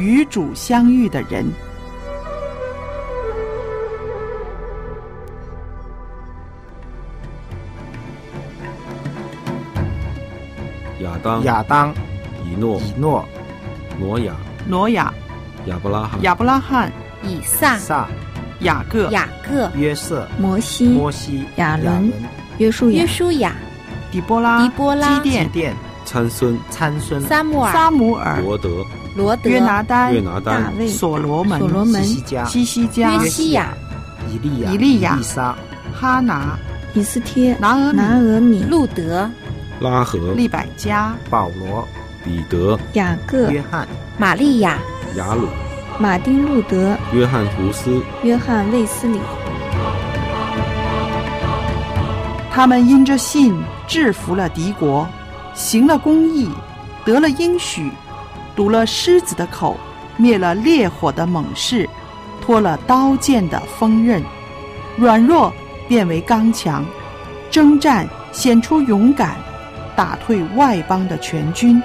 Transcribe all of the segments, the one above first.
与主相遇的人。亚当、亚当、以诺、以诺、挪亚、挪亚、亚伯拉罕、亚伯拉罕、以撒、撒、雅各、雅各、约瑟、摩西、摩西、亚伦、约书亚约、书亚、底波拉、狄波拉基甸、殿、参孙、参孙、撒母耳、撒母耳、罗德、罗德、约拿丹、约拿单大、卫、所罗门、所罗门西西加、西西家、约西亚、以利亚、以利亚以撒、哈拿、以斯帖、拿俄米、拿俄米、路德、拉合、利百加、保罗、彼得、雅各、约翰、玛利亚、雅鲁、马丁路德、约翰胡斯、约翰卫斯理。他们因着信制服了敌国，行了公义，得了应许，堵了狮子的口，灭了烈火的猛士，脱了刀剑的锋刃，软弱变为刚强，征战显出勇敢，打退外邦的全军。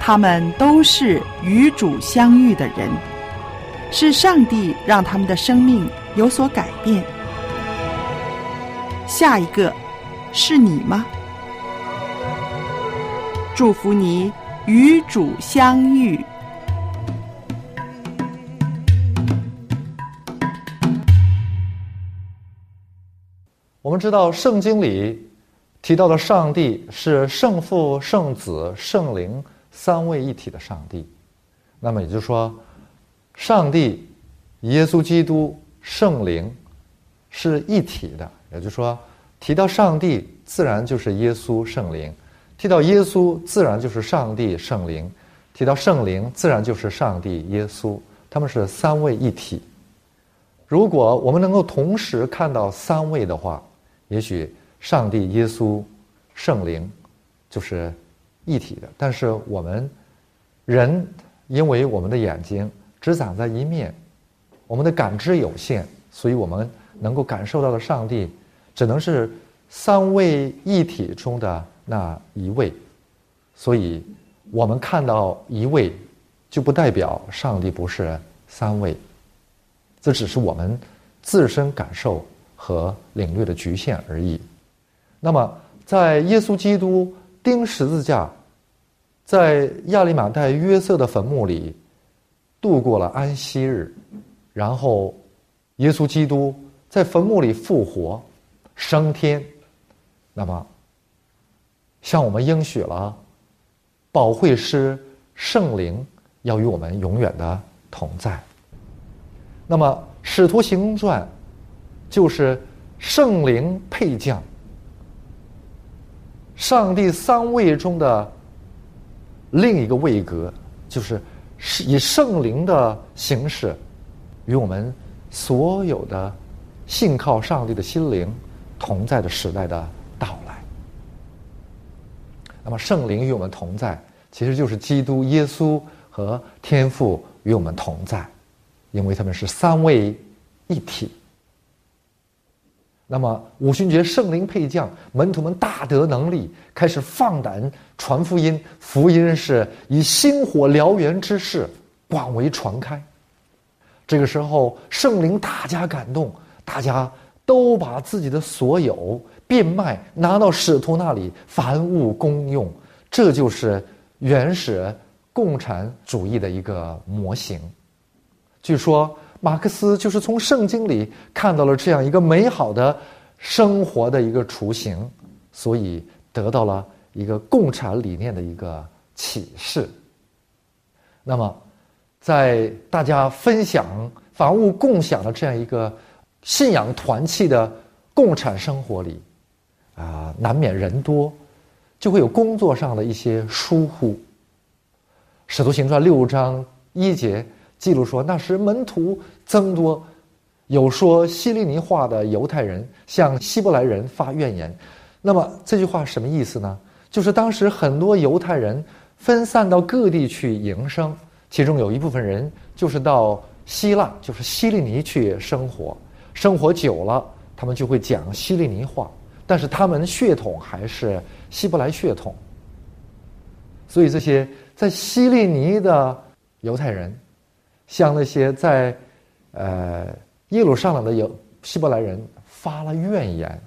他们都是与主相遇的人，是上帝让他们的生命有所改变。下一个是你吗？祝福你与主相遇。我们知道圣经里提到的上帝是圣父、圣子、圣灵三位一体的上帝。那么也就是说，上帝、耶稣基督、圣灵是一体的。也就是说，提到上帝，自然就是耶稣、圣灵；提到耶稣，自然就是上帝、圣灵；提到圣灵，自然就是上帝、耶稣。他们是三位一体。如果我们能够同时看到三位的话，也许上帝、耶稣、圣灵就是一体的。但是我们人因为我们的眼睛只长在一面，我们的感知有限，所以我们能够感受到的上帝只能是三位一体中的那一位。所以我们看到一位，就不代表上帝不是三位。这只是我们自身感受和领略的局限而已。那么，在耶稣基督钉十字架，在亚利马代约瑟的坟墓里度过了安息日，然后耶稣基督在坟墓里复活升天，那么向我们应许了保惠师圣灵要与我们永远的同在。那么，《使徒行传》就是圣灵配将，上帝三位中的另一个位格，就是以圣灵的形式与我们所有的信靠上帝的心灵同在的时代的。那么，圣灵与我们同在，其实就是基督耶稣和天父与我们同在。因为他们是三位一体。那么五旬节圣灵配将，门徒们大得能力，开始放胆传福音。福音是以星火燎原之势广为传开。这个时候，圣灵大加感动，大家都把自己的所有变卖，拿到使徒那里，凡物公用。这就是原始共产主义的一个模型。据说马克思就是从圣经里看到了这样一个美好的生活的一个雏形，所以得到了一个共产理念的一个启示。那么，在大家分享、凡物共享的这样一个信仰团契的共产生活里，啊，难免人多，就会有工作上的一些疏忽。使徒行传六章一节。记录说，那时门徒增多，有说希利尼话的犹太人向希伯来人发怨言。那么这句话什么意思呢？就是当时很多犹太人分散到各地去营生，其中有一部分人就是到希腊，就是希利尼去生活。生活久了，他们就会讲希利尼话，但是他们血统还是希伯来血统。所以这些在希利尼的。犹太人向那些在呃耶路撒冷的犹希伯来人发了怨言，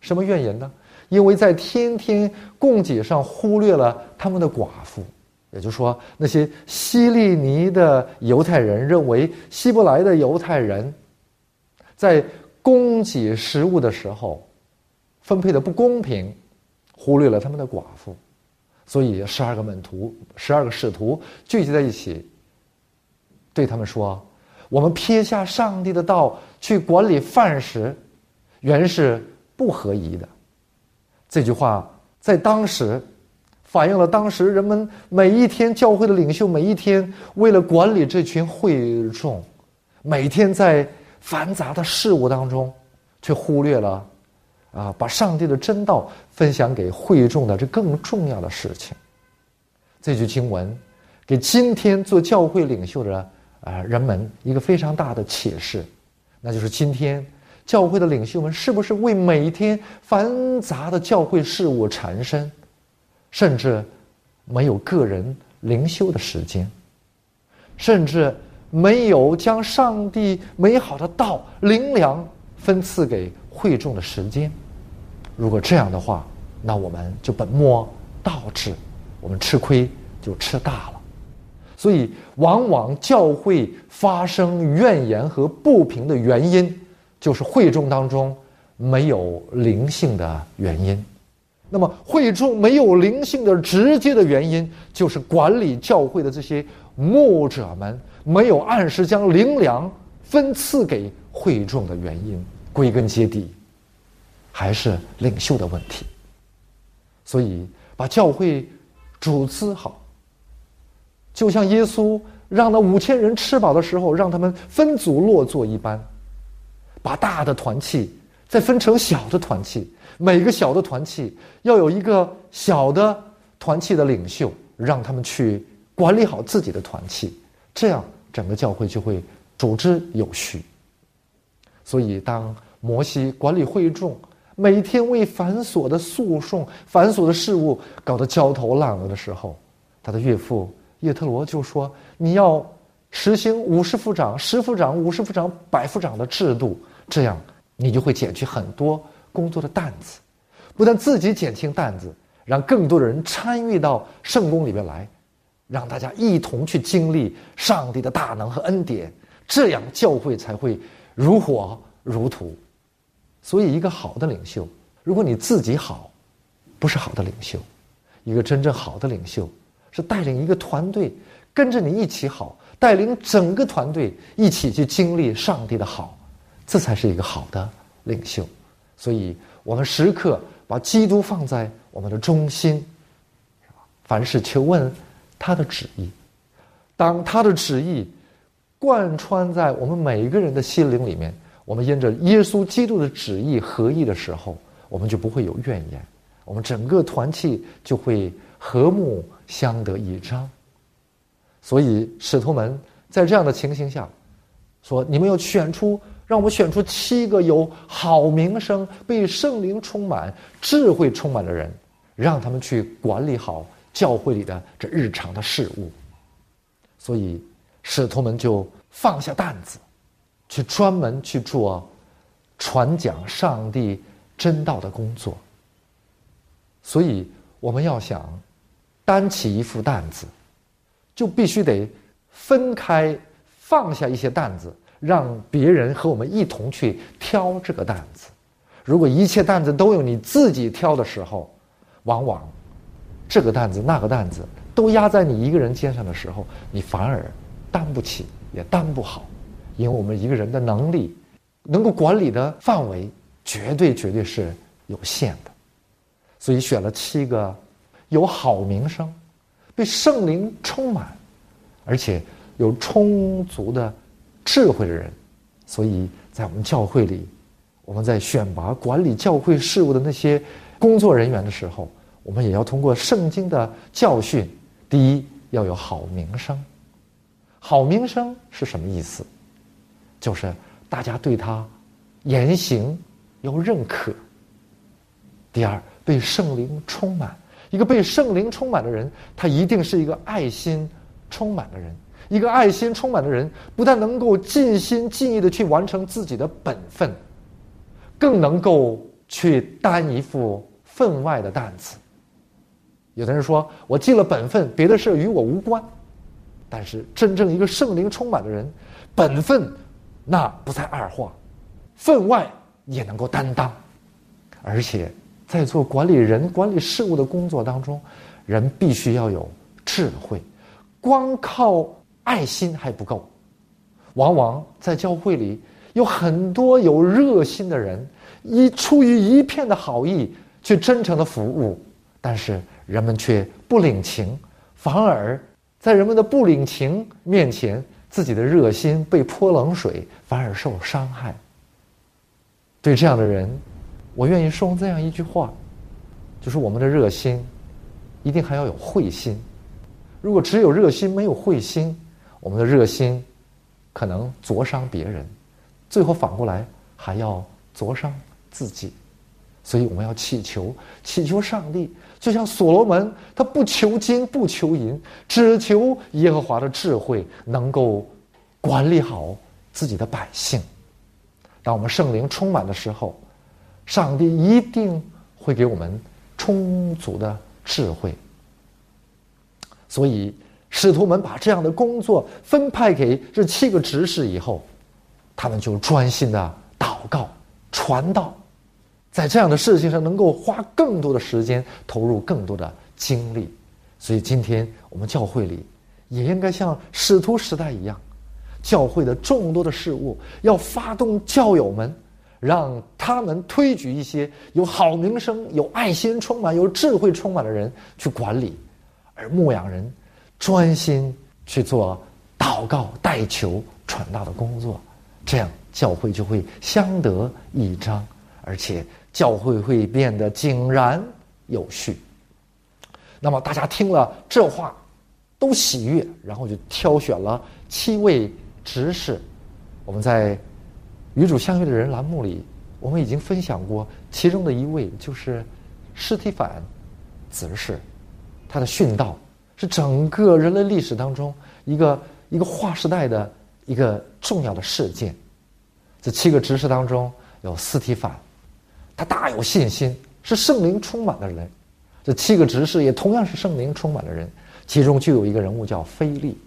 什么怨言呢？因为在天天供给上忽略了他们的寡妇，也就是说，那些希利尼的犹太人认为希伯来的犹太人在供给食物的时候分配的不公平，忽略了他们的寡妇，所以十二个门徒、十二个使徒聚集在一起，对他们说：“我们撇下上帝的道去管理饭食，原是不合宜的。”这句话在当时反映了当时人们每一天教会的领袖每一天为了管理这群会众，每天在繁杂的事物当中，却忽略了啊，把上帝的真道分享给会众的这更重要的事情。这句经文给今天做教会领袖的啊人们一个非常大的启示，那就是今天。教会的领袖们是不是为每天繁杂的教会事务缠身，甚至没有个人灵修的时间，甚至没有将上帝美好的道灵粮分赐给会众的时间？如果这样的话，那我们就本末倒置，我们吃亏就吃大了。所以，往往教会发生怨言和不平的原因。就是会众当中没有灵性的原因，那么会众没有灵性的直接的原因，就是管理教会的这些牧者们没有按时将灵粮分赐给会众的原因。归根结底，还是领袖的问题。所以，把教会组织好，就像耶稣让那五千人吃饱的时候，让他们分组落座一般。把大的团契再分成小的团契，每个小的团契要有一个小的团契的领袖，让他们去管理好自己的团契，这样整个教会就会组织有序。所以，当摩西管理会众，每天为繁琐的诉讼、繁琐的事物搞得焦头烂额的时候，他的岳父叶特罗就说：“你要实行五十副长、十副长、五十副长、百副长的制度。”这样，你就会减去很多工作的担子，不但自己减轻担子，让更多的人参与到圣宫里面来，让大家一同去经历上帝的大能和恩典，这样教会才会如火如荼。所以，一个好的领袖，如果你自己好，不是好的领袖；一个真正好的领袖，是带领一个团队跟着你一起好，带领整个团队一起去经历上帝的好。这才是一个好的领袖，所以我们时刻把基督放在我们的中心，凡事求问他的旨意，当他的旨意贯穿在我们每一个人的心灵里面，我们因着耶稣基督的旨意合一的时候，我们就不会有怨言，我们整个团契就会和睦相得益彰。所以使徒们在这样的情形下说：“你们要选出。”让我们选出七个有好名声、被圣灵充满、智慧充满的人，让他们去管理好教会里的这日常的事务。所以，使徒们就放下担子，去专门去做传讲上帝真道的工作。所以，我们要想担起一副担子，就必须得分开放下一些担子。让别人和我们一同去挑这个担子。如果一切担子都由你自己挑的时候，往往这个担子那个担子都压在你一个人肩上的时候，你反而担不起，也担不好。因为我们一个人的能力，能够管理的范围，绝对绝对是有限的。所以选了七个有好名声、被圣灵充满，而且有充足的。智慧的人，所以在我们教会里，我们在选拔管理教会事务的那些工作人员的时候，我们也要通过圣经的教训：第一，要有好名声。好名声是什么意思？就是大家对他言行要认可。第二，被圣灵充满。一个被圣灵充满的人，他一定是一个爱心充满的人。一个爱心充满的人，不但能够尽心尽意的去完成自己的本分，更能够去担一副分外的担子。有的人说：“我尽了本分，别的事与我无关。”但是，真正一个圣灵充满的人，本分那不在二话，分外也能够担当。而且，在做管理人、管理事务的工作当中，人必须要有智慧，光靠爱心还不够。往往在教会里有很多有热心的人，一出于一片的好意去真诚的服务，但是。人们却不领情，反而在人们的不领情面前，自己的热心被泼冷水，反而受伤害。对这样的人，我愿意说这样一句话，就是我们的热心，一定还要有慧心。如果只有热心没有慧心，我们的热心可能灼伤别人，最后反过来还要灼伤自己。所以我们要祈求，祈求上帝。就像所罗门，他不求金不求银，只求耶和华的智慧，能够管理好自己的百姓。当我们圣灵充满的时候，上帝一定会给我们充足的智慧。所以，使徒们把这样的工作分派给这七个执事以后，他们就专心的祷告、传道。在这样的事情上，能够花更多的时间，投入更多的精力，所以今天我们教会里也应该像使徒时代一样，教会的众多的事物要发动教友们，让他们推举一些有好名声、有爱心充满、有智慧充满的人去管理，而牧养人专心去做祷告、代求、传道的工作，这样教会就会相得益彰，而且。教会会变得井然有序。那么大家听了这话，都喜悦，然后就挑选了七位执事。我们在与主相遇的人栏目里，我们已经分享过其中的一位，就是施提反执事。他的殉道是整个人类历史当中一个一个划时代的一个重要的事件。这七个执事当中有斯提反。他大有信心，是圣灵充满的人。这七个执事也同样是圣灵充满的人，其中就有一个人物叫菲利，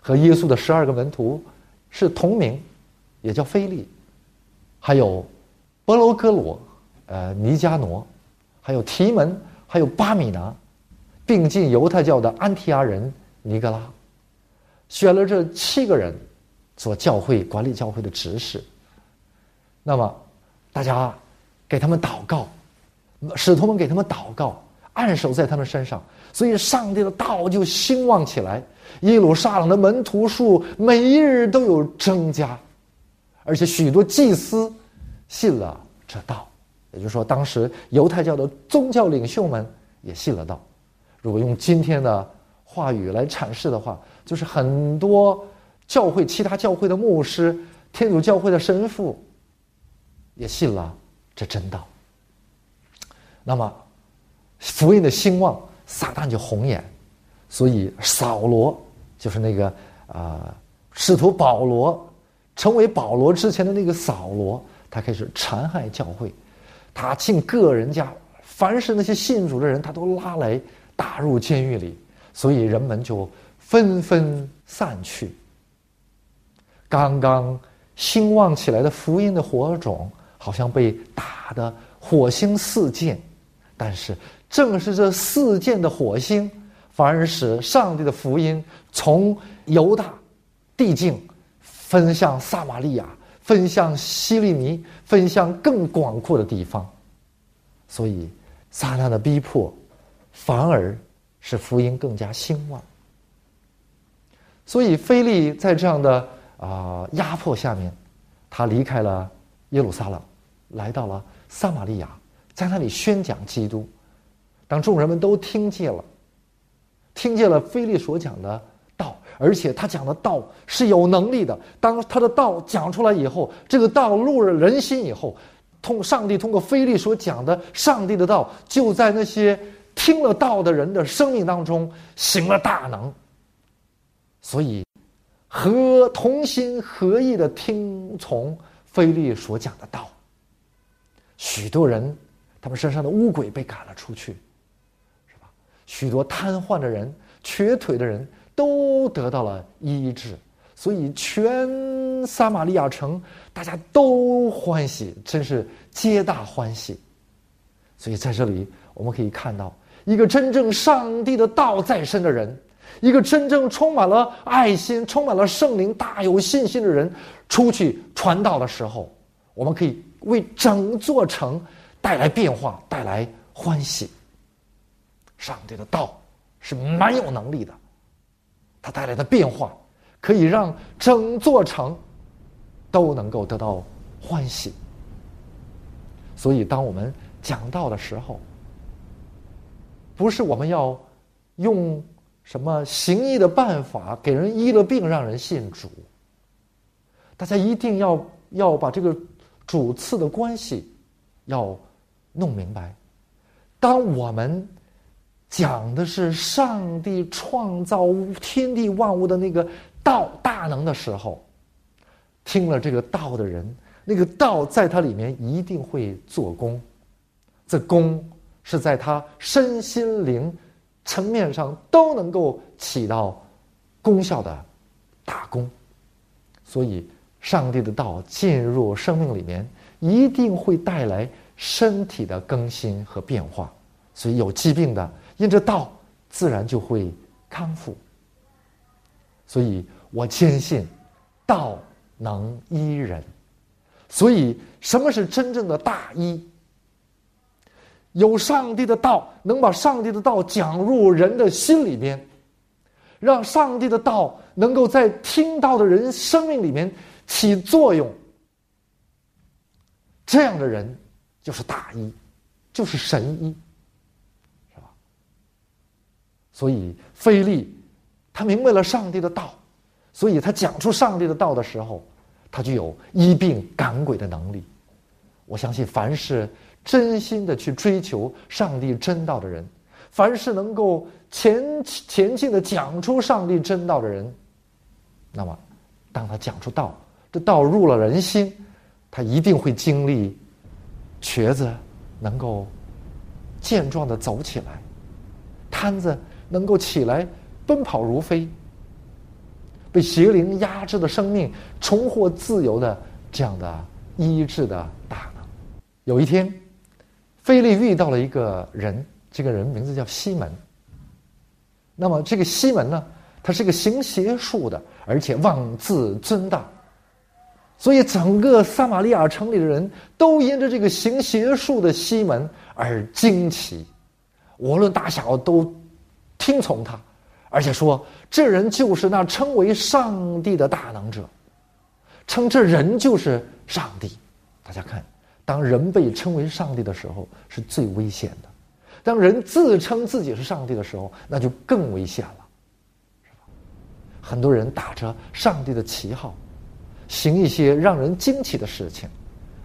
和耶稣的十二个门徒是同名，也叫菲利。还有伯罗哥罗、呃尼加挪，还有提门，还有巴米拿，并进犹太教的安提阿人尼格拉，选了这七个人做教会管理教会的执事。那么大家。给他们祷告，使徒们给他们祷告，按手在他们身上，所以上帝的道就兴旺起来。耶路撒冷的门徒数每一日都有增加，而且许多祭司信了这道。也就是说，当时犹太教的宗教领袖们也信了道。如果用今天的话语来阐释的话，就是很多教会、其他教会的牧师、天主教会的神父也信了。这真道。那么，福音的兴旺，撒旦就红眼，所以扫罗就是那个啊，使徒保罗成为保罗之前的那个扫罗，他开始残害教会，他进个人家，凡是那些信主的人，他都拉来打入监狱里，所以人们就纷纷散去。刚刚兴旺起来的福音的火种。好像被打的火星四溅，但是正是这四溅的火星，反而使上帝的福音从犹大地境分向撒玛利亚，分向希利尼，分向更广阔的地方。所以，撒旦的逼迫，反而使福音更加兴旺。所以，菲利在这样的啊压迫下面，他离开了耶路撒冷。来到了撒玛利亚，在那里宣讲基督。当众人们都听见了，听见了菲利所讲的道，而且他讲的道是有能力的。当他的道讲出来以后，这个道入了人心以后，通上帝通过菲利所讲的上帝的道，就在那些听了道的人的生命当中行了大能。所以和同心合意的听从菲利所讲的道。许多人，他们身上的污鬼被赶了出去，是吧？许多瘫痪的人、瘸腿的人都得到了医治，所以全撒玛利亚城大家都欢喜，真是皆大欢喜。所以在这里我们可以看到，一个真正上帝的道在身的人，一个真正充满了爱心、充满了圣灵、大有信心的人，出去传道的时候，我们可以。为整座城带来变化，带来欢喜。上帝的道是蛮有能力的，它带来的变化可以让整座城都能够得到欢喜。所以，当我们讲道的时候，不是我们要用什么行医的办法给人医了病让人信主，大家一定要要把这个。主次的关系要弄明白。当我们讲的是上帝创造天地万物的那个道大能的时候，听了这个道的人，那个道在他里面一定会做工。这功是在他身心灵层面上都能够起到功效的大功，所以。上帝的道进入生命里面，一定会带来身体的更新和变化。所以有疾病的，因着道，自然就会康复。所以我坚信，道能医人。所以，什么是真正的大医？有上帝的道，能把上帝的道讲入人的心里面，让上帝的道能够在听到的人生命里面。起作用，这样的人就是大医，就是神医，是吧？所以菲利他明白了上帝的道，所以他讲出上帝的道的时候，他就有医病赶鬼的能力。我相信，凡是真心的去追求上帝真道的人，凡是能够前前进的讲出上帝真道的人，那么当他讲出道。这道入了人心，他一定会经历瘸子能够健壮的走起来，瘫子能够起来奔跑如飞，被邪灵压制的生命重获自由的这样的医治的大能。有一天，菲利遇到了一个人，这个人名字叫西门。那么这个西门呢，他是个行邪术的，而且妄自尊大。所以，整个撒玛利亚城里的人都因着这个行邪术的西门而惊奇，无论大小都听从他，而且说这人就是那称为上帝的大能者，称这人就是上帝。大家看，当人被称为上帝的时候，是最危险的；当人自称自己是上帝的时候，那就更危险了，很多人打着上帝的旗号。行一些让人惊奇的事情，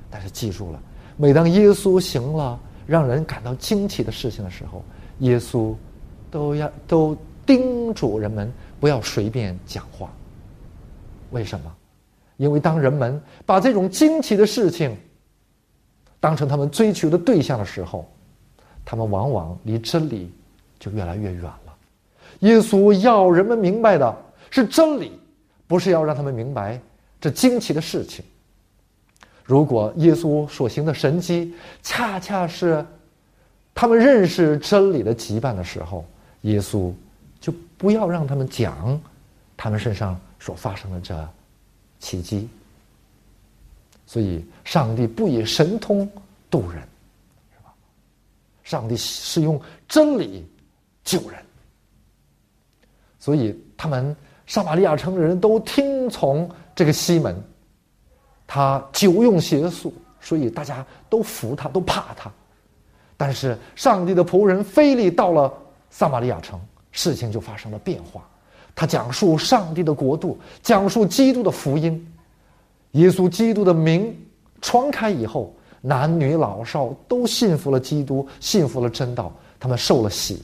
但是记住了，每当耶稣行了让人感到惊奇的事情的时候，耶稣都要都叮嘱人们不要随便讲话。为什么？因为当人们把这种惊奇的事情当成他们追求的对象的时候，他们往往离真理就越来越远了。耶稣要人们明白的是真理，不是要让他们明白。这惊奇的事情，如果耶稣所行的神迹恰恰是他们认识真理的羁绊的时候，耶稣就不要让他们讲他们身上所发生的这奇迹。所以，上帝不以神通渡人，是吧？上帝是用真理救人。所以，他们撒玛利亚城的人都听从。这个西门，他久用邪术，所以大家都服他，都怕他。但是上帝的仆人菲利到了撒玛利亚城，事情就发生了变化。他讲述上帝的国度，讲述基督的福音，耶稣基督的名传开以后，男女老少都信服了基督，信服了真道，他们受了洗。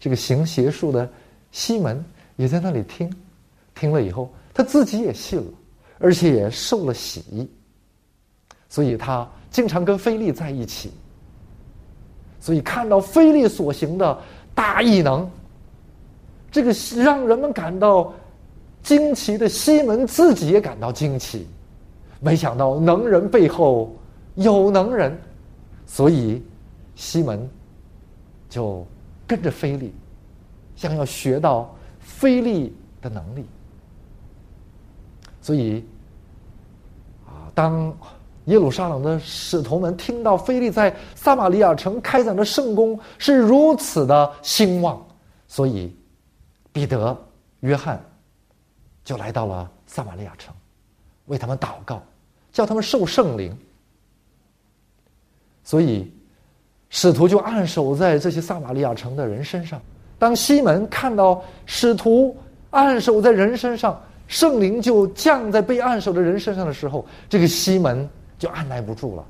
这个行邪术的西门也在那里听。听了以后，他自己也信了，而且也受了洗，所以他经常跟菲利在一起。所以看到菲利所行的大异能，这个让人们感到惊奇的西门自己也感到惊奇。没想到能人背后有能人，所以西门就跟着菲利，想要学到菲利的能力。所以啊，当耶路撒冷的使徒们听到菲利在撒玛利亚城开展的圣功是如此的兴旺，所以彼得、约翰就来到了撒玛利亚城，为他们祷告。叫他们受圣灵，所以使徒就按守在这些撒玛利亚城的人身上。当西门看到使徒按守在人身上，圣灵就降在被按守的人身上的时候，这个西门就按耐不住了。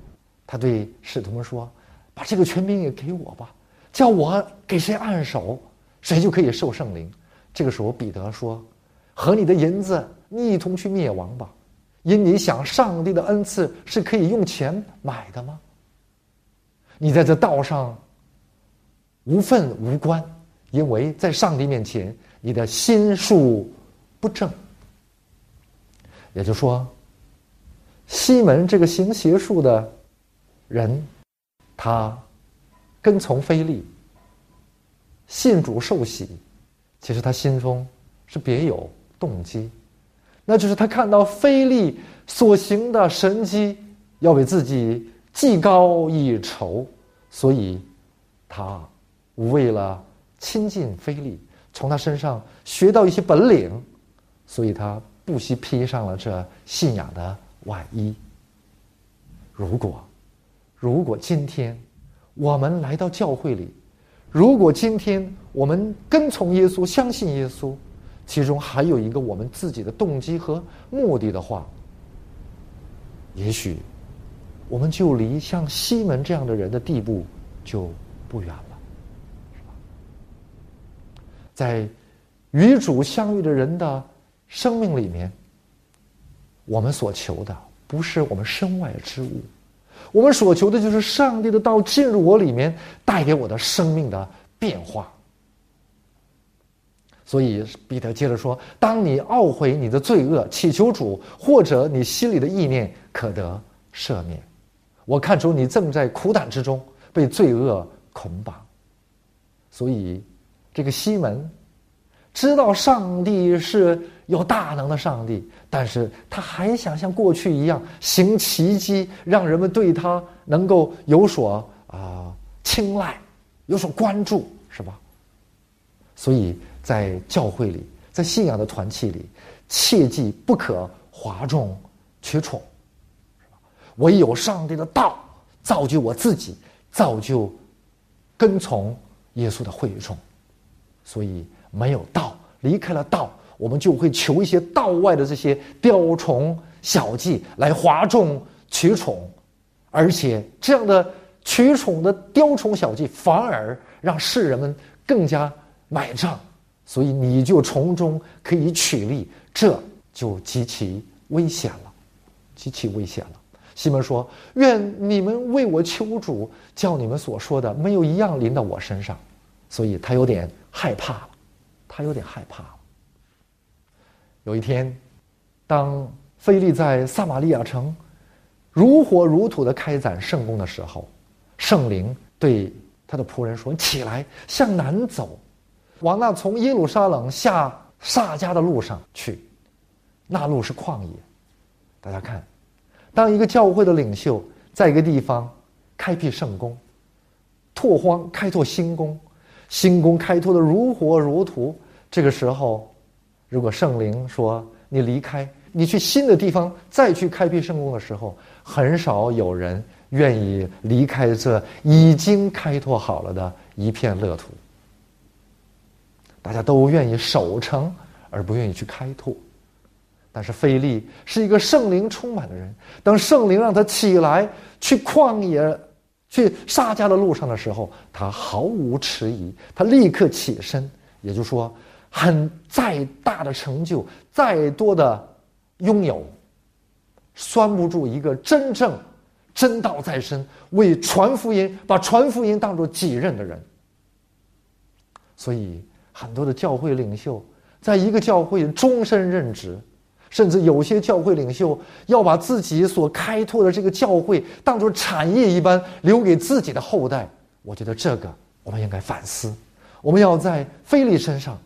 他对使徒们说：“把这个权柄也给我吧，叫我给谁按手，谁就可以受圣灵。”这个时候，彼得说：“和你的银子，一同去灭亡吧。”因你想，上帝的恩赐是可以用钱买的吗？你在这道上无份无关，因为在上帝面前，你的心术不正。也就是说，西门这个行邪术的人，他跟从非利，信主受洗，其实他心中是别有动机。那就是他看到非利所行的神迹，要为自己技高一筹，所以，他为了亲近非利，从他身上学到一些本领，所以他不惜披上了这信仰的外衣。如果，如果今天我们来到教会里，如果今天我们跟从耶稣，相信耶稣。其中还有一个我们自己的动机和目的的话，也许我们就离像西门这样的人的地步就不远了，在与主相遇的人的生命里面，我们所求的不是我们身外之物，我们所求的就是上帝的道进入我里面，带给我的生命的变化。所以彼得接着说：“当你懊悔你的罪恶，祈求主，或者你心里的意念可得赦免。我看出你正在苦胆之中，被罪恶捆绑。所以，这个西门知道上帝是有大能的上帝，但是他还想像过去一样行奇迹，让人们对他能够有所啊青睐，有所关注，是吧？所以。”在教会里，在信仰的团契里，切记不可哗众取宠，唯有上帝的道造就我自己，造就跟从耶稣的会众。所以，没有道，离开了道，我们就会求一些道外的这些雕虫小技来哗众取宠，而且这样的取宠的雕虫小技，反而让世人们更加买账。所以你就从中可以取利，这就极其危险了，极其危险了。西门说：“愿你们为我求主，叫你们所说的没有一样临到我身上。”所以他有点害怕了，他有点害怕了。有一天，当菲利在撒玛利亚城如火如荼的开展圣功的时候，圣灵对他的仆人说：“起来，向南走。”往那从耶路撒冷下撒迦的路上去，那路是旷野。大家看，当一个教会的领袖在一个地方开辟圣功，拓荒开拓新宫，新宫开拓的如火如荼，这个时候，如果圣灵说你离开，你去新的地方再去开辟圣功的时候，很少有人愿意离开这已经开拓好了的一片乐土。大家都愿意守城，而不愿意去开拓。但是菲利是一个圣灵充满的人，当圣灵让他起来去旷野、去撒迦的路上的时候，他毫无迟疑，他立刻起身。也就是说，很再大的成就，再多的拥有，拴不住一个真正真道在身、为传福音、把传福音当作己任的人。所以，很多的教会领袖在一个教会终身任职，甚至有些教会领袖要把自己所开拓的这个教会当作产业一般留给自己的后代。我觉得这个我们应该反思，我们要在菲利身上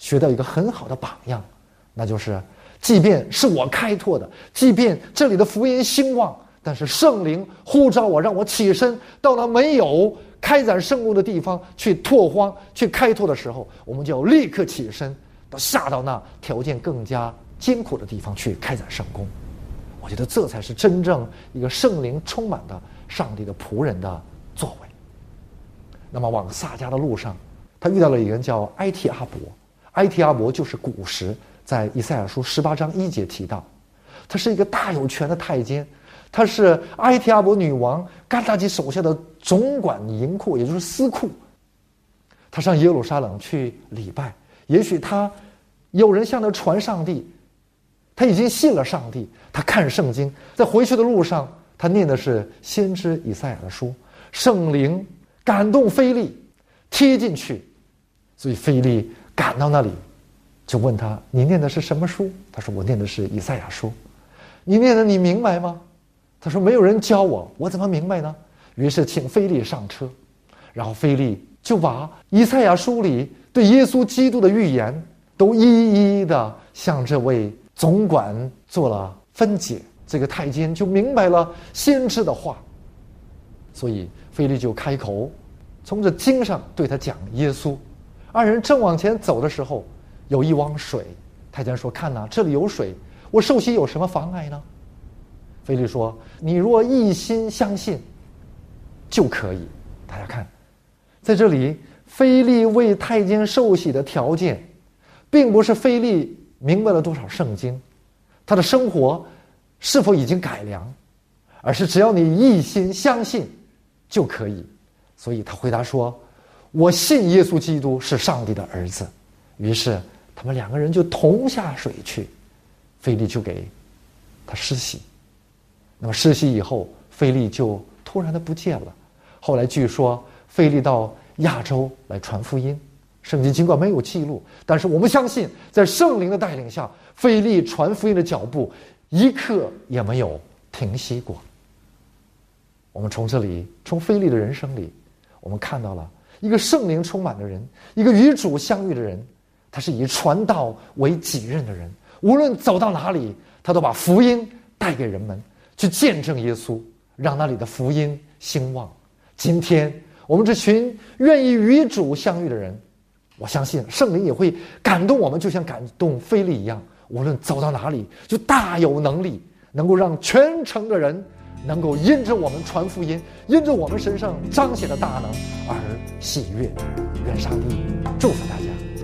学到一个很好的榜样，那就是，即便是我开拓的，即便这里的福音兴旺，但是圣灵呼召我，让我起身到那没有开展圣功的地方去拓荒、去开拓的时候，我们就要立刻起身，到下到那条件更加艰苦的地方去开展圣功。我觉得这才是真正一个圣灵充满的上帝的仆人的作为。那么往撒迦的路上，他遇到了一个人叫埃提阿伯。埃提阿伯就是古时在以赛亚书十八章一节提到，他是一个大有权的太监，他是埃提阿伯女王甘达吉手下的总管银库，也就是司库。他上耶路撒冷去礼拜，也许他有人向他传上帝，他已经信了上帝。他看圣经，在回去的路上，他念的是先知以赛亚的书，圣灵。感动菲利，踢进去，所以菲利赶到那里，就问他：“你念的是什么书？”他说：“我念的是以赛亚书。”你念的你明白吗？他说：“没有人教我，我怎么明白呢？”于是请菲利上车，然后菲利就把以赛亚书里对耶稣基督的预言都一一的向这位总管做了分解。这个太监就明白了先知的话，所以。菲利就开口，从这经上对他讲耶稣。二人正往前走的时候，有一汪水。太监说：“看呐，这里有水，我受洗有什么妨碍呢？”菲利说：“你若一心相信，就可以。”大家看，在这里，菲利为太监受洗的条件，并不是菲利明白了多少圣经，他的生活是否已经改良，而是只要你一心相信。就可以，所以他回答说：“我信耶稣基督是上帝的儿子。”于是他们两个人就同下水去，菲利就给他施洗。那么施洗以后，菲利就突然的不见了。后来据说菲利到亚洲来传福音，圣经尽管没有记录，但是我们相信，在圣灵的带领下，菲利传福音的脚步一刻也没有停息过。我们从这里，从菲利的人生里，我们看到了一个圣灵充满的人，一个与主相遇的人。他是以传道为己任的人，无论走到哪里，他都把福音带给人们，去见证耶稣，让那里的福音兴旺。今天我们这群愿意与主相遇的人，我相信圣灵也会感动我们，就像感动菲利一样，无论走到哪里，就大有能力，能够让全城的人。能够因着我们传福音，因着我们身上彰显的大能而喜悦，愿上帝祝福大家。